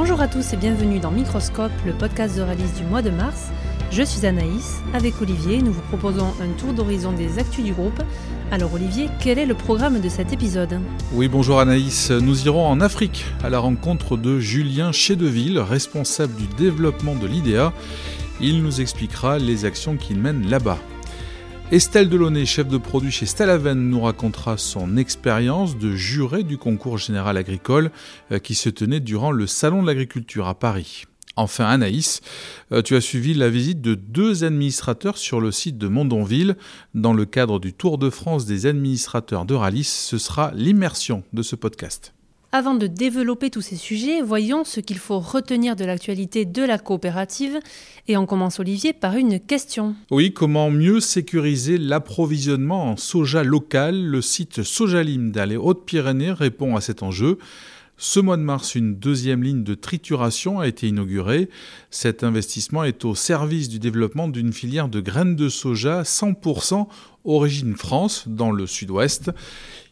Bonjour à tous et bienvenue dans Microscope, le podcast de réalise du mois de mars. Je suis Anaïs. Avec Olivier, nous vous proposons un tour d'horizon des actus du groupe. Alors Olivier, quel est le programme de cet épisode? Oui, bonjour Anaïs. Nous irons en Afrique à la rencontre de Julien Chédeville, responsable du développement de l'IDEA. Il nous expliquera les actions qu'il mène là-bas. Estelle Delaunay, chef de produit chez Stalaven, nous racontera son expérience de juré du concours général agricole euh, qui se tenait durant le Salon de l'agriculture à Paris. Enfin, Anaïs, euh, tu as suivi la visite de deux administrateurs sur le site de Mondonville. Dans le cadre du Tour de France des administrateurs de Ralis, ce sera l'immersion de ce podcast. Avant de développer tous ces sujets, voyons ce qu'il faut retenir de l'actualité de la coopérative. Et on commence, Olivier, par une question. Oui, comment mieux sécuriser l'approvisionnement en soja local? Le site Sojalim dans les Hautes-Pyrénées répond à cet enjeu. Ce mois de mars, une deuxième ligne de trituration a été inaugurée. Cet investissement est au service du développement d'une filière de graines de soja 100% origine France dans le sud-ouest.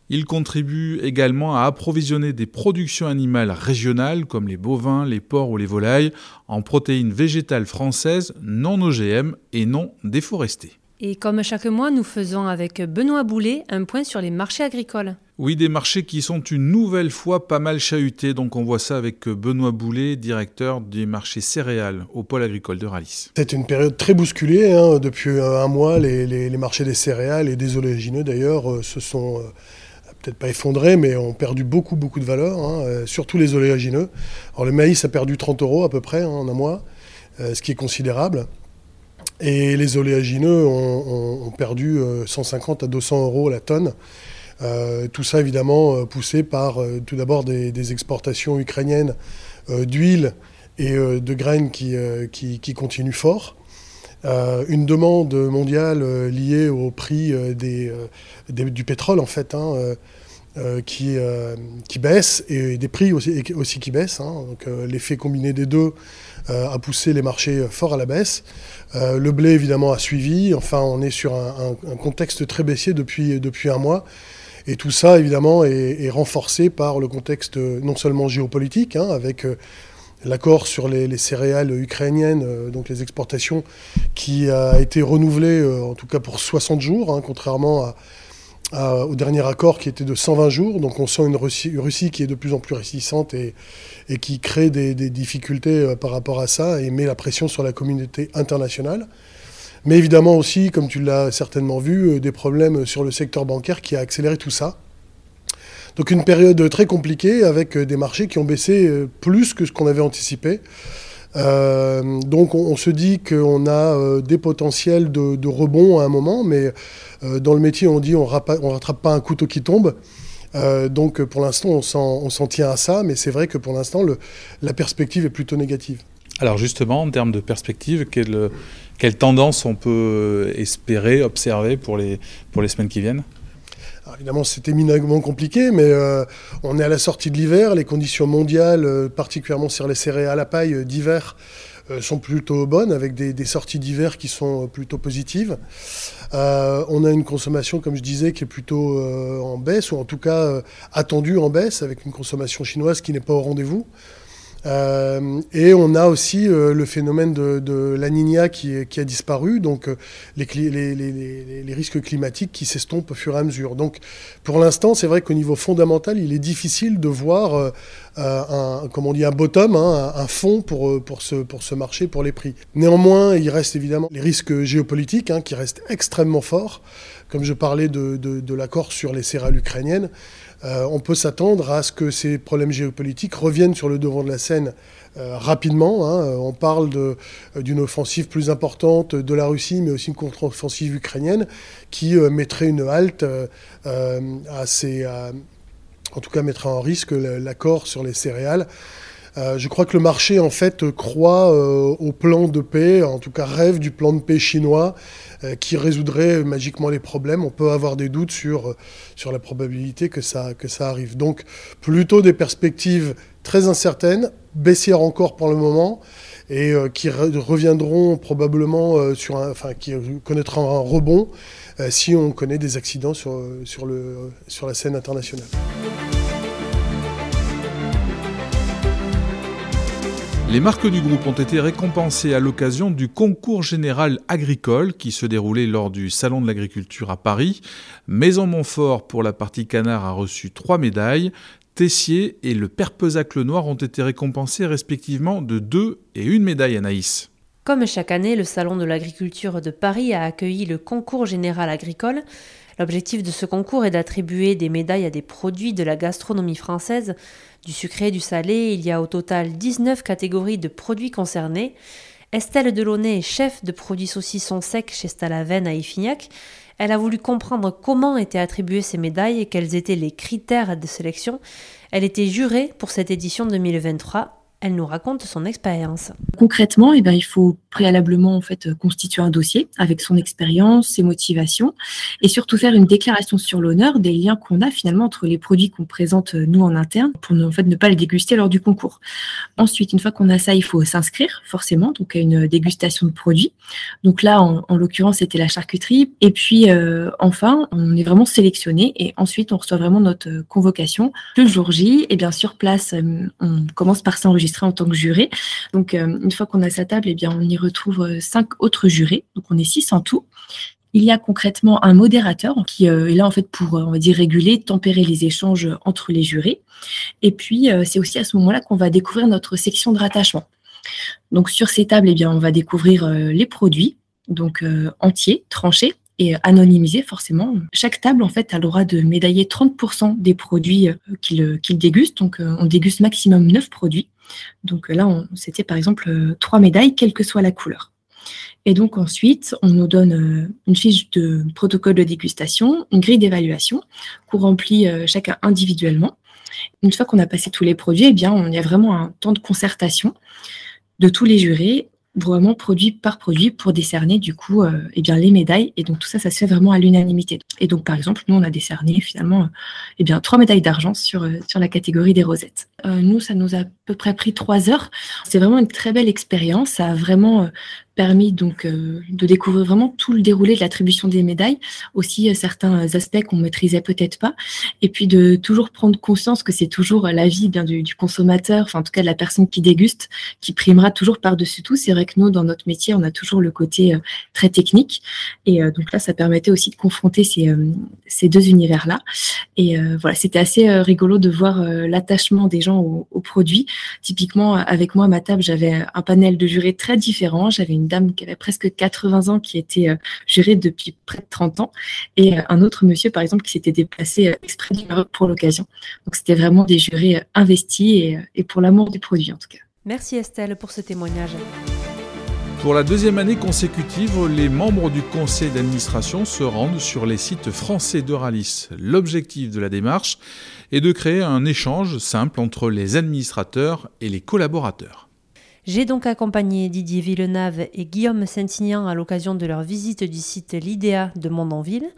Il contribue également à approvisionner des productions animales régionales comme les bovins, les porcs ou les volailles en protéines végétales françaises non OGM et non déforestées. Et comme chaque mois, nous faisons avec Benoît Boulet un point sur les marchés agricoles. Oui, des marchés qui sont une nouvelle fois pas mal chahutés. Donc on voit ça avec Benoît Boulet, directeur des marchés céréales au pôle agricole de Ralis. C'est une période très bousculée. Hein. Depuis un mois, les, marchés des céréales et des oléagineux d'ailleurs euh, se sont... Euh, peut-être pas effondré, mais ont perdu beaucoup, beaucoup de valeur, hein, euh, surtout les oléagineux. Alors le maïs a perdu 30 euros à peu près hein, en un mois, euh, ce qui est considérable. Et les oléagineux ont, perdu 150 euh, à 200 euros la tonne. tout ça évidemment poussé par tout d'abord des, exportations ukrainiennes d'huile et de graines qui, qui, continuent fort. Une demande mondiale liée au prix des, du pétrole en fait, hein, euh, qui, euh, qui baissent et des prix aussi, qui baissent. Hein. Donc euh, l'effet combiné des deux a poussé les marchés fort à la baisse. le blé évidemment a suivi. Enfin, on est sur un, contexte très baissier depuis, depuis un mois. Et tout ça, évidemment, est, renforcé par le contexte non seulement géopolitique, hein, avec l'accord sur les, céréales ukrainiennes, donc les exportations, qui a été renouvelé, en tout cas pour 60 jours, hein, contrairement au dernier accord qui était de 120 jours. Donc on sent une Russie, qui est de plus en plus réticente et, qui crée des, difficultés euh, par rapport à ça et met la pression sur la communauté internationale. Mais évidemment aussi, comme tu l'as certainement vu, euh, des problèmes sur le secteur bancaire qui a accéléré tout ça. Donc une période très compliquée avec euh, des marchés qui ont baissé plus que ce qu'on avait anticipé. Euh, donc on, se dit qu'on a euh, des potentiels de, rebond à un moment, mais euh, dans le métier on dit on ne rattrape pas un couteau qui tombe. donc pour l'instant on s'en tient à ça, mais c'est vrai que pour l'instant la perspective est plutôt négative. Alors justement, en termes de perspective, quelle, quelle tendance on peut espérer, observer pour les semaines qui viennent? Évidemment, c'est éminemment compliqué, mais euh, on est à la sortie de l'hiver. Les conditions mondiales, euh, particulièrement sur les céréales à paille euh, d'hiver, sont plutôt bonnes, avec des, sorties d'hiver qui sont plutôt positives. on a une consommation, comme je disais, qui est plutôt en baisse, ou en tout cas attendue en baisse, avec une consommation chinoise qui n'est pas au rendez-vous. Euh, et on a aussi euh, le phénomène de, la Nina qui, a disparu, donc euh, les, risques climatiques qui s'estompent au fur et à mesure. Donc pour l'instant, c'est vrai qu'au niveau fondamental, il est difficile de voir un, comment on dit, un bottom, hein, un, fond pour, pour, ce, pour ce marché, pour les prix. Néanmoins, il reste évidemment les risques géopolitiques hein, qui restent extrêmement forts. Comme je parlais de, de l'accord sur les céréales ukrainiennes, euh, on peut s'attendre à ce que ces problèmes géopolitiques reviennent sur le devant de la scène euh, rapidement. Hein. On parle euh, d'une offensive plus importante de la Russie, mais aussi une contre-offensive ukrainienne qui mettrait une halte à ces, en tout cas mettrait en risque l'accord sur les céréales. Je crois que le marché en fait croit au plan de paix, en tout cas rêve du plan de paix chinois euh, qui résoudrait magiquement les problèmes. On peut avoir des doutes sur, euh, la probabilité que ça, arrive. Donc plutôt des perspectives très incertaines, baissières encore pour le moment, et euh, qui reviendront probablement sur un, enfin, qui connaîtront un rebond si on connaît des accidents sur la scène internationale. Les marques du groupe ont été récompensées à l'occasion du concours général agricole qui se déroulait lors du Salon de l'agriculture à Paris. Maison Montfort pour la partie canard a reçu trois médailles. Tessier et le Père Pesac le Noir ont été récompensés respectivement de deux et une médaille Anaïs. Comme chaque année, le Salon de l'agriculture de Paris a accueilli le concours général agricole. L'objectif de ce concours est d'attribuer des médailles à des produits de la gastronomie française. Du sucré, du salé, il y a au total 19 catégories de produits concernés. Estelle Delaunay est chef de produits saucissons secs chez Stalaven à Iffignac. Elle a voulu comprendre comment étaient attribuées ces médailles et quels étaient les critères de sélection. Elle était jurée pour cette édition 2023 elle nous raconte son expérience. Concrètement, eh bien, il faut préalablement en fait constituer un dossier avec son expérience, ses motivations, et surtout faire une déclaration sur l'honneur des liens qu'on a finalement entre les produits qu'on présente euh, nous en interne pour en fait ne pas les déguster lors du concours. Ensuite, une fois qu'on a ça, il faut s'inscrire forcément donc à une dégustation de produits. Donc là, en, l'occurrence, c'était la charcuterie. Et puis euh, enfin, on est vraiment sélectionné et ensuite on reçoit vraiment notre convocation le jour J. Et bien sur place, euh, on commence par s'enregistrer en tant que juré. Donc, une fois qu'on a sa table, et eh bien, on y retrouve euh, cinq autres jurés. Donc, on est six en tout. Il y a concrètement un modérateur qui euh, est là en fait pour, on va dire, réguler, tempérer les échanges entre les jurés. Et puis, c'est aussi à ce moment-là qu'on va découvrir notre section de rattachement. Donc, sur ces tables, eh bien, on va découvrir les produits, donc entiers, tranchés, et anonymisé forcément. Chaque table en fait a le droit de médailler 30% des produits qu'il déguste. Donc on déguste maximum 9 produits. Donc là, c'était par exemple euh, trois médailles, quelle que soit la couleur. Et donc ensuite, on nous donne euh, une fiche de protocole de dégustation, une grille d'évaluation qu'on remplit euh, chacun individuellement. Une fois qu'on a passé tous les produits, eh bien, on y a vraiment un temps de concertation de tous les jurés vraiment produit par produit pour décerner du coup euh, eh bien les médailles. Et donc tout ça ça se fait vraiment à l'unanimité. Et donc par exemple nous on a décerné finalement eh bien trois médailles d'argent sur euh, sur la catégorie des rosettes. Euh, nous ça nous a à peu près pris trois heures. C'est vraiment une très belle expérience. Ça a vraiment permis donc euh, de découvrir vraiment tout le déroulé de l'attribution des médailles, aussi euh, certains aspects qu'on maîtrisait peut-être pas, et puis de toujours prendre conscience que c'est toujours la vie bien du, consommateur, enfin en tout cas de la personne qui déguste, qui primera toujours par-dessus tout. C'est vrai que nous, dans notre métier, on a toujours le côté euh, très technique, et donc là, ça permettait aussi de confronter ces, ces deux univers-là. Et voilà, c'était assez rigolo de voir l'attachement des gens aux, aux produits. Typiquement, avec moi à ma table, j'avais un panel de jurés très différents. J'avais une dame qui avait presque 80 ans qui était euh, jurée depuis près de 30 ans et euh, un autre monsieur, par exemple, qui s'était déplacé euh, exprès du Maroc pour l'occasion. Donc c'était vraiment des jurés investis et, pour l'amour du produit en tout cas. Merci Estelle pour ce témoignage. Pour la deuxième année consécutive, les membres du conseil d'administration se rendent sur les sites français d'Euralis. L'objectif de la démarche est de créer un échange simple entre les administrateurs et les collaborateurs. J'ai donc accompagné Didier Villeneuve et Guillaume Saint-Ignan à l'occasion de leur visite du site L'IDEA de Mondonville.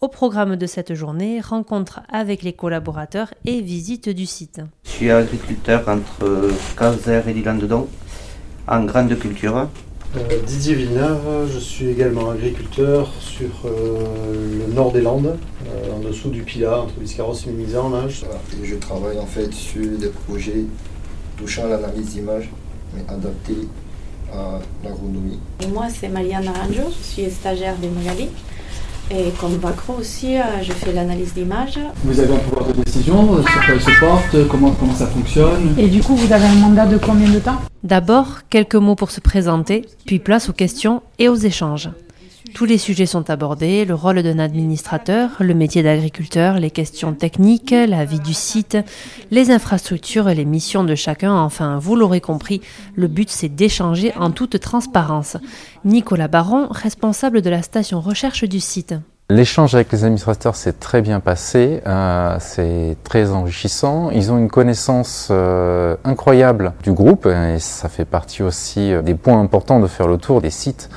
Au programme de cette journée, rencontre avec les collaborateurs et visite du site. Je suis agriculteur entre Caser et Dilan-Dedon, en grande culture. Euh, Didier Villeneuve, je suis également agriculteur sur euh, le nord des Landes, euh, en dessous du Pila, entre Biscarros et Mimizan. je travaille en fait sur des projets touchant l'analyse d'images mais adapté à l'agronomie. Et moi, c'est Marianne Aranjo, je suis stagiaire de Magali. Et comme Vacro aussi, euh, je fais l'analyse d'image. Vous avez un pouvoir de décision euh, sur quoi il se porte, comment, comment ça fonctionne? Et du coup, vous avez un mandat de combien de temps? D'abord, quelques mots pour se présenter, puis place aux questions et aux échanges. Tous les sujets sont abordés, le rôle d'un administrateur, le métier d'agriculteur, les questions techniques, la vie du site, les infrastructures et les missions de chacun. Enfin, vous l'aurez compris, le but c'est d'échanger en toute transparence. Nicolas Baron, responsable de la station recherche du site. L'échange avec les administrateurs s'est très bien passé, euh, c'est très enrichissant. Ils ont une connaissance euh, incroyable du groupe et ça fait partie aussi euh, des points importants de faire le tour des sites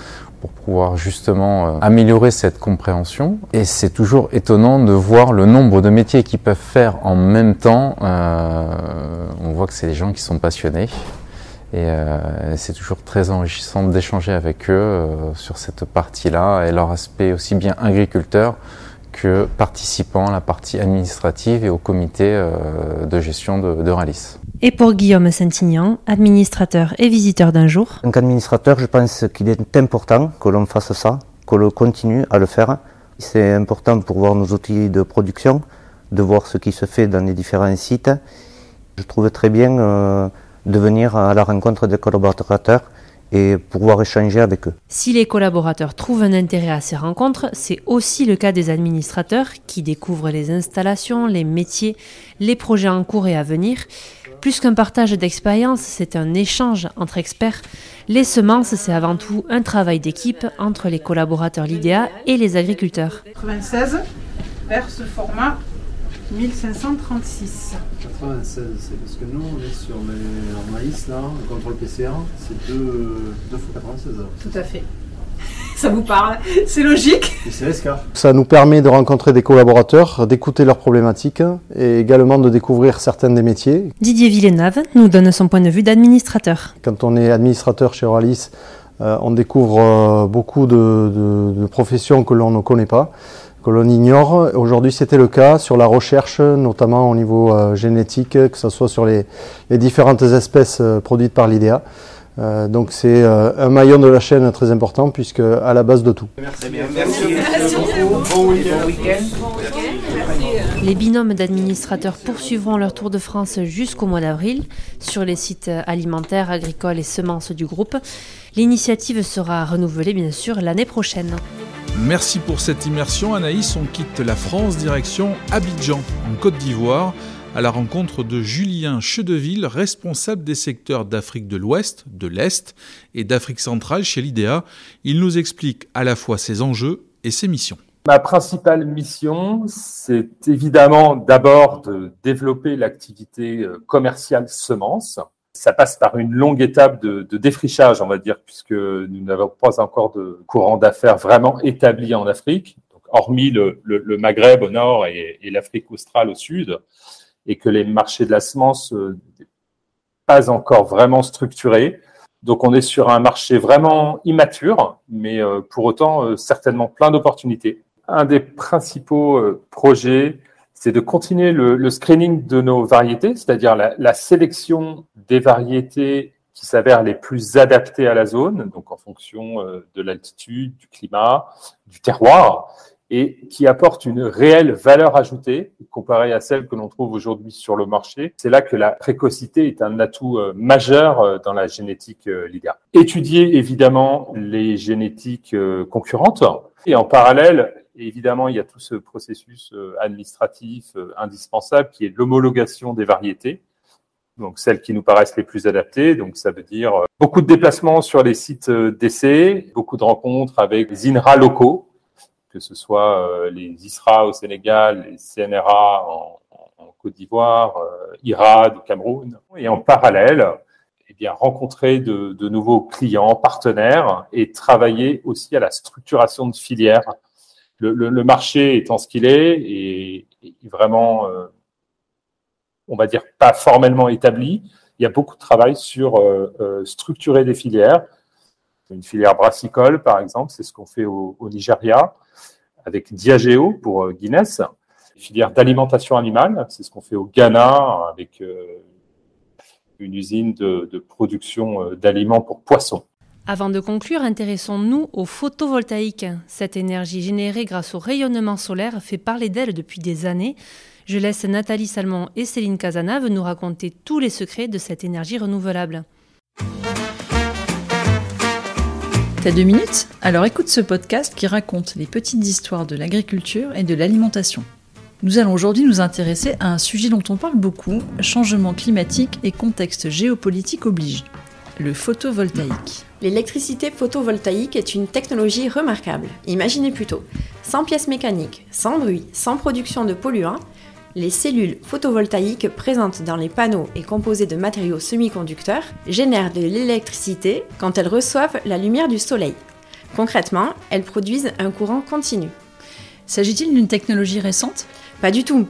pour pouvoir justement euh, améliorer cette compréhension. Et c'est toujours étonnant de voir le nombre de métiers qu'ils peuvent faire en même temps. Euh, on voit que c'est des gens qui sont passionnés. Et euh, c'est toujours très enrichissant d'échanger avec eux sur cette partie-là et leur aspect aussi bien agriculteur que participant à la partie administrative et au comité de gestion de, de Ralis. Et pour Guillaume Saint-Ignan, administrateur et visiteur d'un jour. En tant qu'administrateur, je pense qu'il est important que l'on fasse ça, que l'on continue à le faire. C'est important pour voir nos outils de production, de voir ce qui se fait dans les différents sites. Je trouve très bien euh, de venir à la rencontre des collaborateurs et pouvoir échanger avec eux. Si les collaborateurs trouvent un intérêt à ces rencontres, c'est aussi le cas des administrateurs qui découvrent les installations, les métiers, les projets en cours et à venir. Plus qu'un partage d'expérience, c'est un échange entre experts. Les semences, c'est avant tout un travail d'équipe entre les collaborateurs LIDEA et les agriculteurs. 96 vers ce format 1536. 96, c'est parce que nous, on est sur les en maïs, là, le contrôle PCR, c'est 2 fois 96. Tout à fait. Ça vous parle, c'est logique. Ça nous permet de rencontrer des collaborateurs, d'écouter leurs problématiques et également de découvrir certains des métiers. Didier Villeneuve nous donne son point de vue d'administrateur. Quand on est administrateur chez Oralis, euh, on découvre euh, beaucoup de, de, de professions que l'on ne connaît pas que l'on ignore. Aujourd'hui, c'était le cas sur la recherche, notamment au niveau euh, génétique, que ce soit sur les, les différentes espèces euh, produites par l'IDEA. Euh, donc c'est euh, un maillon de la chaîne très important puisque à la base de tout. Merci. Merci. Bon week-end. Les binômes d'administrateurs poursuivront leur tour de France jusqu'au mois d'avril sur les sites alimentaires, agricoles et semences du groupe. L'initiative sera renouvelée bien sûr l'année prochaine. Merci pour cette immersion Anaïs. On quitte la France direction Abidjan, en Côte d'Ivoire, à la rencontre de Julien Chedeville, responsable des secteurs d'Afrique de l'Ouest, de l'Est et d'Afrique centrale chez l'IDEA. Il nous explique à la fois ses enjeux et ses missions. Ma principale mission, c'est évidemment d'abord de développer l'activité euh, commerciale semences. Ça passe par une longue étape de, défrichage, on va dire, puisque nous n'avons pas encore de courant d'affaires vraiment établi en Afrique, hormis le, Maghreb au nord et, et l'Afrique australe au sud, et que les marchés de la semence euh, pas encore vraiment structurés. Donc on est sur un marché vraiment immature, mais euh, pour autant euh, certainement plein d'opportunités. Un des principaux projets, c'est de continuer le, screening de nos variétés, c'est-à-dire la, sélection des variétés qui s'avèrent les plus adaptées à la zone, donc en fonction de l'altitude, du climat, du terroir, et qui apportent une réelle valeur ajoutée comparée à celle que l'on trouve aujourd'hui sur le marché. C'est là que la précocité est un atout euh, majeur euh, dans la génétique LIDA. Étudier évidemment les génétiques concurrentes et en parallèle évidemment, il y a tout ce processus administratif indispensable qui est l'homologation des variétés, donc celles qui nous paraissent les plus adaptées. Donc ça veut dire beaucoup de déplacements sur les sites d'essai, beaucoup de rencontres avec les INRA locaux, que ce soit les ISRA au Sénégal, les CNRA en, Côte d'Ivoire, IRA du Cameroun, et en parallèle, eh bien, rencontrer de, nouveaux clients, partenaires, et travailler aussi à la structuration de filières. Le, marché étant ce qu'il est et, vraiment, euh, on va dire, pas formellement établi, il y a beaucoup de travail sur euh, euh, structurer des filières. Une filière brassicole, par exemple, c'est ce qu'on fait au, au, Nigeria avec Diageo pour Guinness. Une filière d'alimentation animale, c'est ce qu'on fait au Ghana avec une usine de, production d'aliments pour poissons. Avant de conclure, intéressons-nous au photovoltaïque. Cette énergie générée grâce au rayonnement solaire fait parler d'elle depuis des années. Je laisse Nathalie Salmon et Céline Casanave nous raconter tous les secrets de cette énergie renouvelable. T'as deux minutes Alors écoute ce podcast qui raconte les petites histoires de l'agriculture et de l'alimentation. Nous allons aujourd'hui nous intéresser à un sujet dont on parle beaucoup, changement climatique et contexte géopolitique oblige le photovoltaïque. L'électricité photovoltaïque est une technologie remarquable. Imaginez plutôt, sans pièces mécaniques, sans bruit, sans production de polluants, les cellules photovoltaïques présentes dans les panneaux et composées de matériaux semi-conducteurs génèrent de l'électricité quand elles reçoivent la lumière du soleil. Concrètement, elles produisent un courant continu. S'agit-il d'une technologie récente? Pas du tout.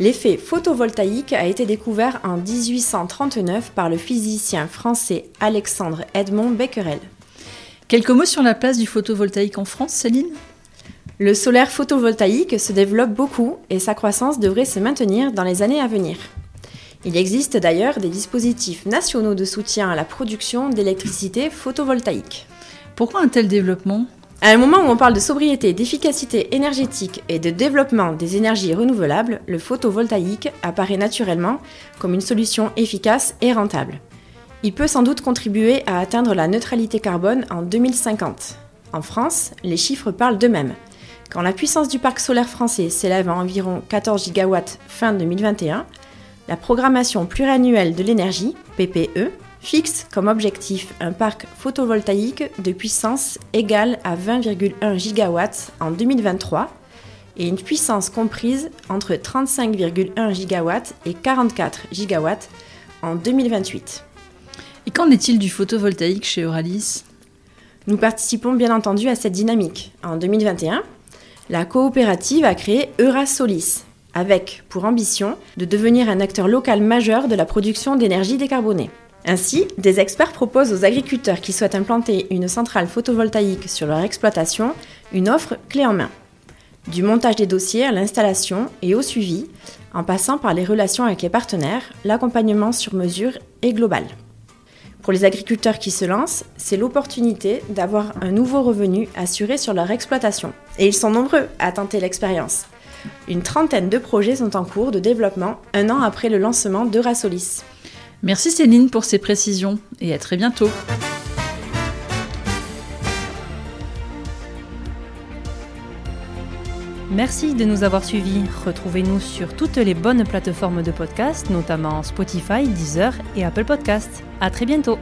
L'effet photovoltaïque a été découvert en 1839 par le physicien français Alexandre Edmond Becquerel. Quelques mots sur la place du photovoltaïque en France, Céline? Le solaire photovoltaïque se développe beaucoup et sa croissance devrait se maintenir dans les années à venir. Il existe d'ailleurs des dispositifs nationaux de soutien à la production d'électricité photovoltaïque. Pourquoi un tel développement? À un moment où on parle de sobriété, d'efficacité énergétique et de développement des énergies renouvelables, le photovoltaïque apparaît naturellement comme une solution efficace et rentable. Il peut sans doute contribuer à atteindre la neutralité carbone en 2050. En France, les chiffres parlent d'eux-mêmes. Quand la puissance du parc solaire français s'élève à environ 14 gigawatts fin 2021, la programmation pluriannuelle de l'énergie, PPE, fixe comme objectif un parc photovoltaïque de puissance égale à 20,1 gigawatts en 2023 et une puissance comprise entre 35,1 gigawatts et 44 gigawatts en 2028. Et qu'en est-il du photovoltaïque chez Euralis? Nous participons bien entendu à cette dynamique. En 2021, la coopérative a créé Eurasolis, avec pour ambition de devenir un acteur local majeur de la production d'énergie décarbonée. Ainsi, des experts proposent aux agriculteurs qui souhaitent implanter une centrale photovoltaïque sur leur exploitation une offre clé en main. Du montage des dossiers à l'installation et au suivi, en passant par les relations avec les partenaires, l'accompagnement sur mesure est global. Pour les agriculteurs qui se lancent, c'est l'opportunité d'avoir un nouveau revenu assuré sur leur exploitation. Et ils sont nombreux à tenter l'expérience. Une trentaine de projets sont en cours de développement un an après le lancement de Rasolis. Merci Céline pour ces précisions et à très bientôt. Merci de nous avoir suivis. Retrouvez-nous sur toutes les bonnes plateformes de podcast, notamment Spotify, Deezer et Apple Podcasts. À très bientôt.